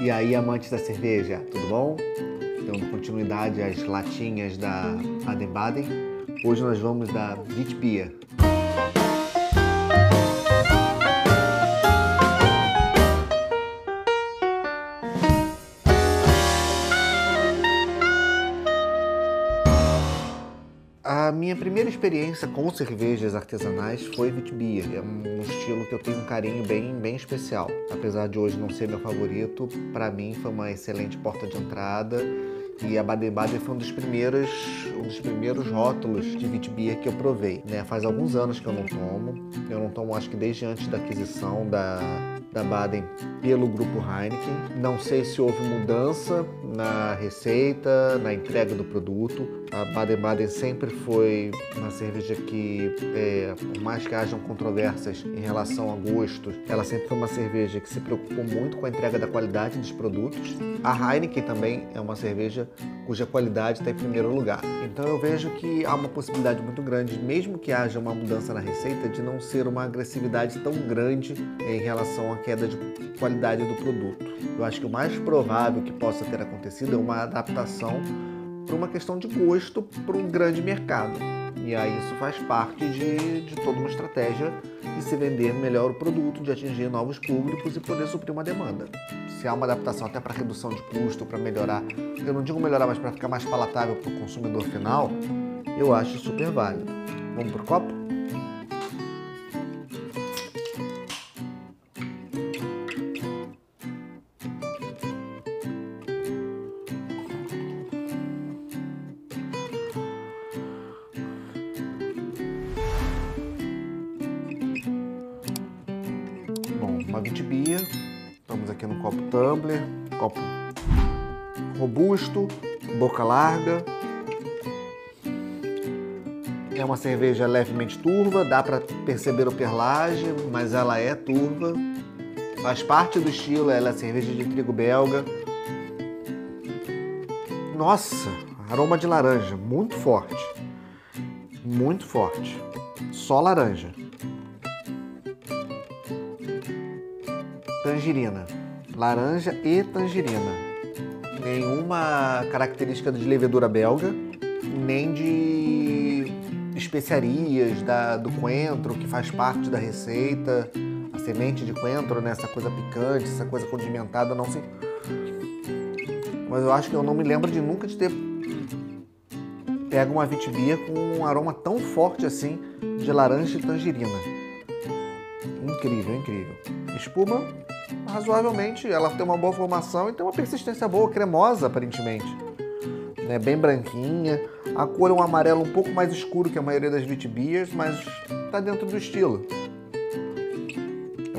E aí, amantes da cerveja, tudo bom? Dando continuidade às latinhas da Baden-Baden. Hoje nós vamos da Witbier. Minha primeira experiência com cervejas artesanais foi Witbier. É um estilo que eu tenho um carinho bem, bem especial. Apesar de hoje não ser meu favorito, para mim foi uma excelente porta de entrada. E a Baden-Baden foi um dos primeiros, um dos primeiros rótulos de Witbier que eu provei. Né? Faz alguns anos que eu não tomo. Eu não tomo, acho que desde antes da aquisição da, da Baden pelo grupo Heineken. Não sei se houve mudança na receita, na entrega do produto. A Baden-Baden sempre foi uma cerveja que, é, por mais que hajam controvérsias em relação a gosto, ela sempre foi uma cerveja que se preocupou muito com a entrega da qualidade dos produtos. A Heineken também é uma cerveja cuja qualidade está em primeiro lugar. Então eu vejo que há uma possibilidade muito grande, mesmo que haja uma mudança na receita, de não ser uma agressividade tão grande em relação à queda de qualidade do produto. Eu acho que o mais provável que possa ter acontecido é uma adaptação para uma questão de gosto para um grande mercado. E aí isso faz parte de, de toda uma estratégia de se vender melhor o produto, de atingir novos públicos e poder suprir uma demanda. Se há uma adaptação até para redução de custo, para melhorar, eu não digo melhorar, mas para ficar mais palatável para o consumidor final, eu acho super válido. Vamos pro copo? Vitibia. Estamos aqui no copo tumbler, copo robusto, boca larga. É uma cerveja levemente turva, dá para perceber o perlage, mas ela é turva. Faz parte do estilo, ela é cerveja de trigo belga. Nossa, aroma de laranja, muito forte. Muito forte. Só laranja. Tangerina. Laranja e tangerina. Nenhuma característica de levedura belga, nem de especiarias da, do coentro, que faz parte da receita. A semente de coentro, né? essa coisa picante, essa coisa condimentada, não sei. Mas eu acho que eu não me lembro de nunca de ter pego uma vitibia com um aroma tão forte assim de laranja e tangerina. Incrível, incrível. Espuma razoavelmente, ela tem uma boa formação e tem uma persistência boa, cremosa aparentemente. Né? Bem branquinha. A cor é um amarelo um pouco mais escuro que a maioria das Vitbiers, mas está dentro do estilo.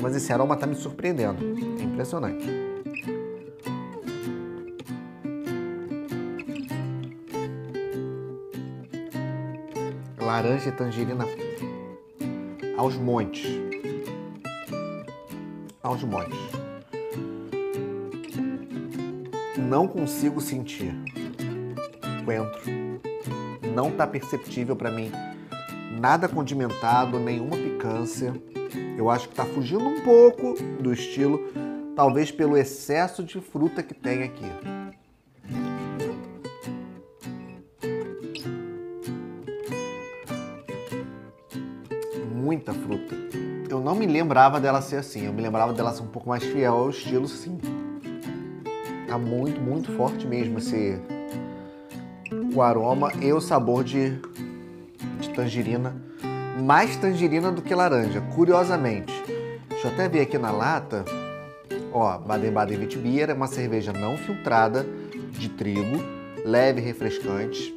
Mas esse aroma está me surpreendendo. É impressionante. Laranja e tangerina aos montes. Aos montes não consigo sentir coentro. Não está perceptível para mim nada condimentado, nenhuma picância. Eu acho que está fugindo um pouco do estilo, talvez pelo excesso de fruta que tem aqui. Muita fruta. Eu não me lembrava dela ser assim, eu me lembrava dela ser um pouco mais fiel ao estilo, sim. Tá muito, muito forte mesmo esse o aroma e o sabor de, de tangerina. Mais tangerina do que laranja, curiosamente. Deixa eu até ver aqui na lata. Ó, Baden-Baden Witbier é uma cerveja não filtrada de trigo, leve e refrescante,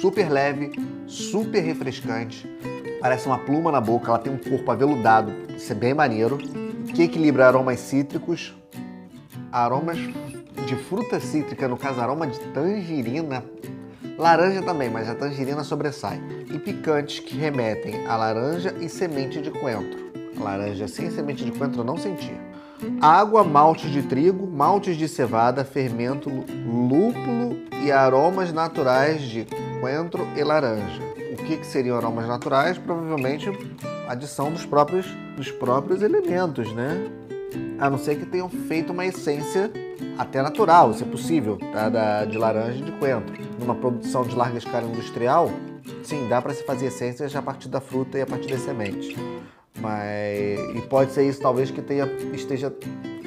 super leve, super refrescante. Parece uma pluma na boca, ela tem um corpo aveludado, isso é bem maneiro, que equilibra aromas cítricos, aromas de fruta cítrica, no caso aroma de tangerina, laranja também, mas a tangerina sobressai, e picantes que remetem a laranja e semente de coentro. Laranja sem semente de coentro eu não senti. Água, malte de trigo, maltes de cevada, fermento, lúpulo e aromas naturais de coentro e laranja. O que, que seriam aromas naturais? Provavelmente adição dos próprios, dos próprios elementos, né? A não ser que tenham feito uma essência até natural, se é possível, tá? da, de laranja e de coentro. Numa produção de larga escala industrial, sim, dá para se fazer essências a partir da fruta e a partir das sementes. Mas e pode ser isso talvez que tenha, esteja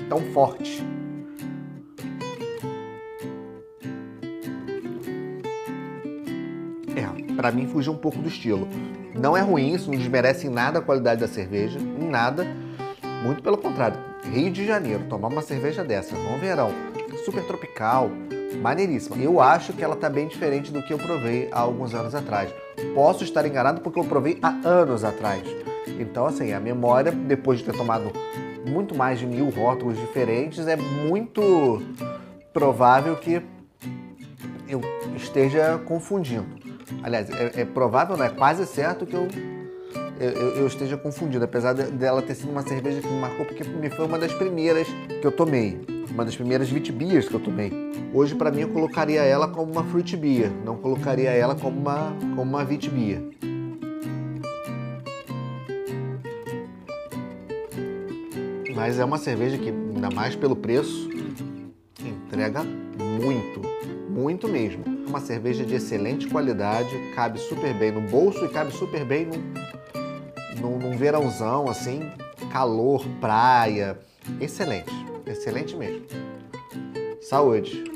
tão forte. É, para mim fugiu um pouco do estilo. Não é ruim, isso não desmerece em nada a qualidade da cerveja, em nada. Muito pelo contrário. Rio de Janeiro, tomar uma cerveja dessa no verão, super tropical, maneiríssima. Eu acho que ela tá bem diferente do que eu provei há alguns anos atrás. Posso estar enganado porque eu provei há anos atrás. Então, assim, a memória, depois de ter tomado muito mais de mil rótulos diferentes, é muito provável que eu esteja confundindo. Aliás, é, é provável, não é quase certo que eu, eu, eu, esteja confundindo, apesar dela ter sido uma cerveja que me marcou, porque me foi uma das primeiras que eu tomei, uma das primeiras Vitbiers que eu tomei. Hoje, para mim, eu colocaria ela como uma Fruit Beer, não colocaria ela como uma, como uma Vitbier. Mas é uma cerveja que, ainda mais pelo preço, entrega muito, muito mesmo. Uma cerveja de excelente qualidade, cabe super bem no bolso e cabe super bem num, num verãozão, assim, calor, praia. Excelente, excelente mesmo. Saúde!